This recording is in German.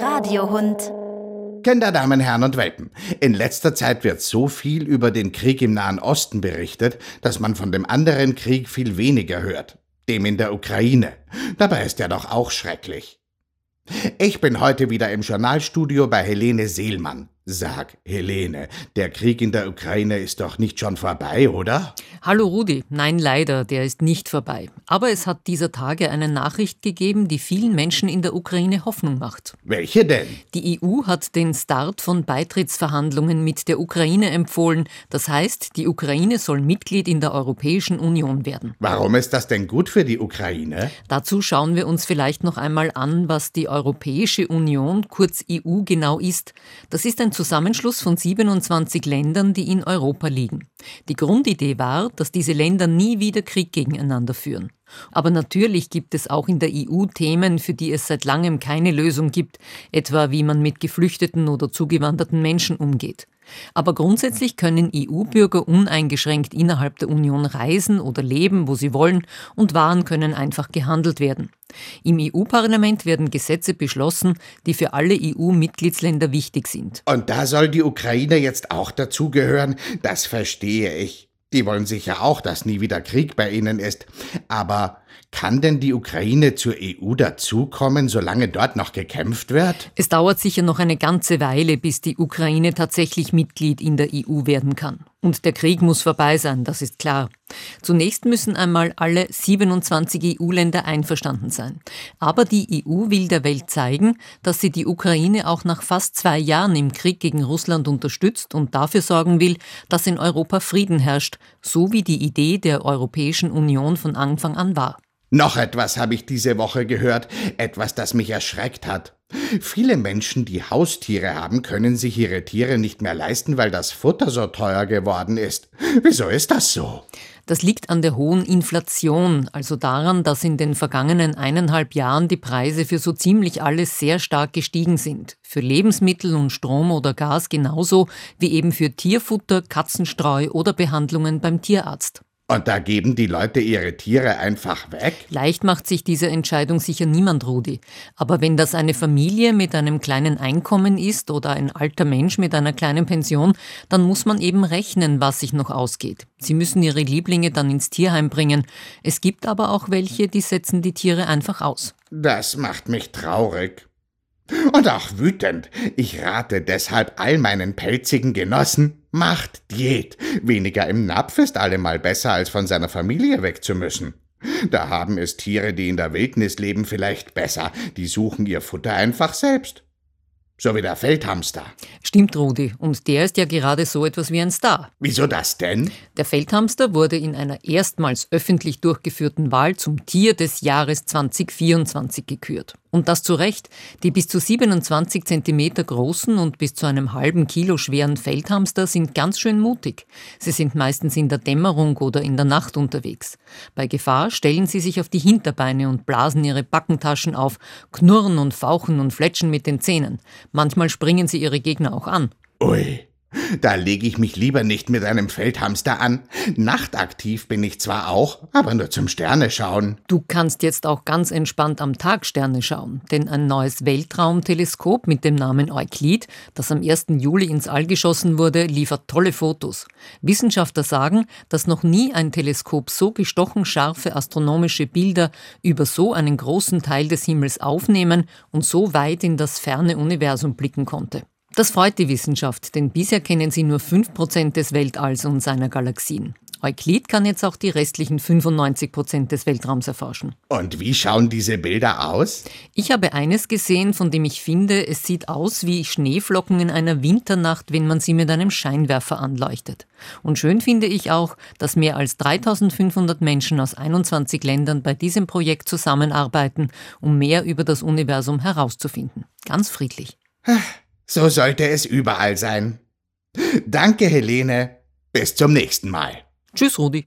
Radiohund. Kinderdamen, Herren und Welpen, in letzter Zeit wird so viel über den Krieg im Nahen Osten berichtet, dass man von dem anderen Krieg viel weniger hört, dem in der Ukraine. Dabei ist er doch auch schrecklich. Ich bin heute wieder im Journalstudio bei Helene Seelmann. Sag, Helene, der Krieg in der Ukraine ist doch nicht schon vorbei, oder? Hallo Rudi, nein leider, der ist nicht vorbei. Aber es hat dieser Tage eine Nachricht gegeben, die vielen Menschen in der Ukraine Hoffnung macht. Welche denn? Die EU hat den Start von Beitrittsverhandlungen mit der Ukraine empfohlen. Das heißt, die Ukraine soll Mitglied in der Europäischen Union werden. Warum ist das denn gut für die Ukraine? Dazu schauen wir uns vielleicht noch einmal an, was die Europäische Union, kurz EU, genau ist. Das ist ein Zusammenschluss von 27 Ländern, die in Europa liegen. Die Grundidee war, dass diese Länder nie wieder Krieg gegeneinander führen. Aber natürlich gibt es auch in der EU Themen, für die es seit langem keine Lösung gibt, etwa wie man mit geflüchteten oder zugewanderten Menschen umgeht. Aber grundsätzlich können EU-Bürger uneingeschränkt innerhalb der Union reisen oder leben, wo sie wollen, und Waren können einfach gehandelt werden. Im EU-Parlament werden Gesetze beschlossen, die für alle EU-Mitgliedsländer wichtig sind. Und da soll die Ukraine jetzt auch dazugehören? Das verstehe ich. Die wollen sicher auch, dass nie wieder Krieg bei ihnen ist. Aber kann denn die Ukraine zur EU dazukommen, solange dort noch gekämpft wird? Es dauert sicher noch eine ganze Weile, bis die Ukraine tatsächlich Mitglied in der EU werden kann. Und der Krieg muss vorbei sein, das ist klar. Zunächst müssen einmal alle 27 EU-Länder einverstanden sein. Aber die EU will der Welt zeigen, dass sie die Ukraine auch nach fast zwei Jahren im Krieg gegen Russland unterstützt und dafür sorgen will, dass in Europa Frieden herrscht, so wie die Idee der Europäischen Union von Anfang an war. Noch etwas habe ich diese Woche gehört, etwas, das mich erschreckt hat. Viele Menschen, die Haustiere haben, können sich ihre Tiere nicht mehr leisten, weil das Futter so teuer geworden ist. Wieso ist das so? Das liegt an der hohen Inflation, also daran, dass in den vergangenen eineinhalb Jahren die Preise für so ziemlich alles sehr stark gestiegen sind. Für Lebensmittel und Strom oder Gas genauso wie eben für Tierfutter, Katzenstreu oder Behandlungen beim Tierarzt. Und da geben die Leute ihre Tiere einfach weg? Leicht macht sich diese Entscheidung sicher niemand, Rudi. Aber wenn das eine Familie mit einem kleinen Einkommen ist oder ein alter Mensch mit einer kleinen Pension, dann muss man eben rechnen, was sich noch ausgeht. Sie müssen ihre Lieblinge dann ins Tierheim bringen. Es gibt aber auch welche, die setzen die Tiere einfach aus. Das macht mich traurig. Und auch wütend. Ich rate deshalb all meinen pelzigen Genossen, macht Diät. Weniger im Napf ist allemal besser, als von seiner Familie weg zu müssen. Da haben es Tiere, die in der Wildnis leben, vielleicht besser. Die suchen ihr Futter einfach selbst. So wie der Feldhamster. Stimmt, Rudi. Und der ist ja gerade so etwas wie ein Star. Wieso das denn? Der Feldhamster wurde in einer erstmals öffentlich durchgeführten Wahl zum Tier des Jahres 2024 gekürt. Und das zu Recht. Die bis zu 27 Zentimeter großen und bis zu einem halben Kilo schweren Feldhamster sind ganz schön mutig. Sie sind meistens in der Dämmerung oder in der Nacht unterwegs. Bei Gefahr stellen sie sich auf die Hinterbeine und blasen ihre Backentaschen auf, knurren und fauchen und fletschen mit den Zähnen. Manchmal springen sie ihre Gegner auch an. Ui. Da lege ich mich lieber nicht mit einem Feldhamster an. Nachtaktiv bin ich zwar auch, aber nur zum Sterne schauen. Du kannst jetzt auch ganz entspannt am Tag Sterne schauen, denn ein neues Weltraumteleskop mit dem Namen Euklid, das am 1. Juli ins All geschossen wurde, liefert tolle Fotos. Wissenschaftler sagen, dass noch nie ein Teleskop so gestochen scharfe astronomische Bilder über so einen großen Teil des Himmels aufnehmen und so weit in das ferne Universum blicken konnte. Das freut die Wissenschaft, denn bisher kennen sie nur 5% des Weltalls und seiner Galaxien. Euklid kann jetzt auch die restlichen 95% des Weltraums erforschen. Und wie schauen diese Bilder aus? Ich habe eines gesehen, von dem ich finde, es sieht aus wie Schneeflocken in einer Winternacht, wenn man sie mit einem Scheinwerfer anleuchtet. Und schön finde ich auch, dass mehr als 3500 Menschen aus 21 Ländern bei diesem Projekt zusammenarbeiten, um mehr über das Universum herauszufinden. Ganz friedlich. So sollte es überall sein. Danke, Helene. Bis zum nächsten Mal. Tschüss, Rudi.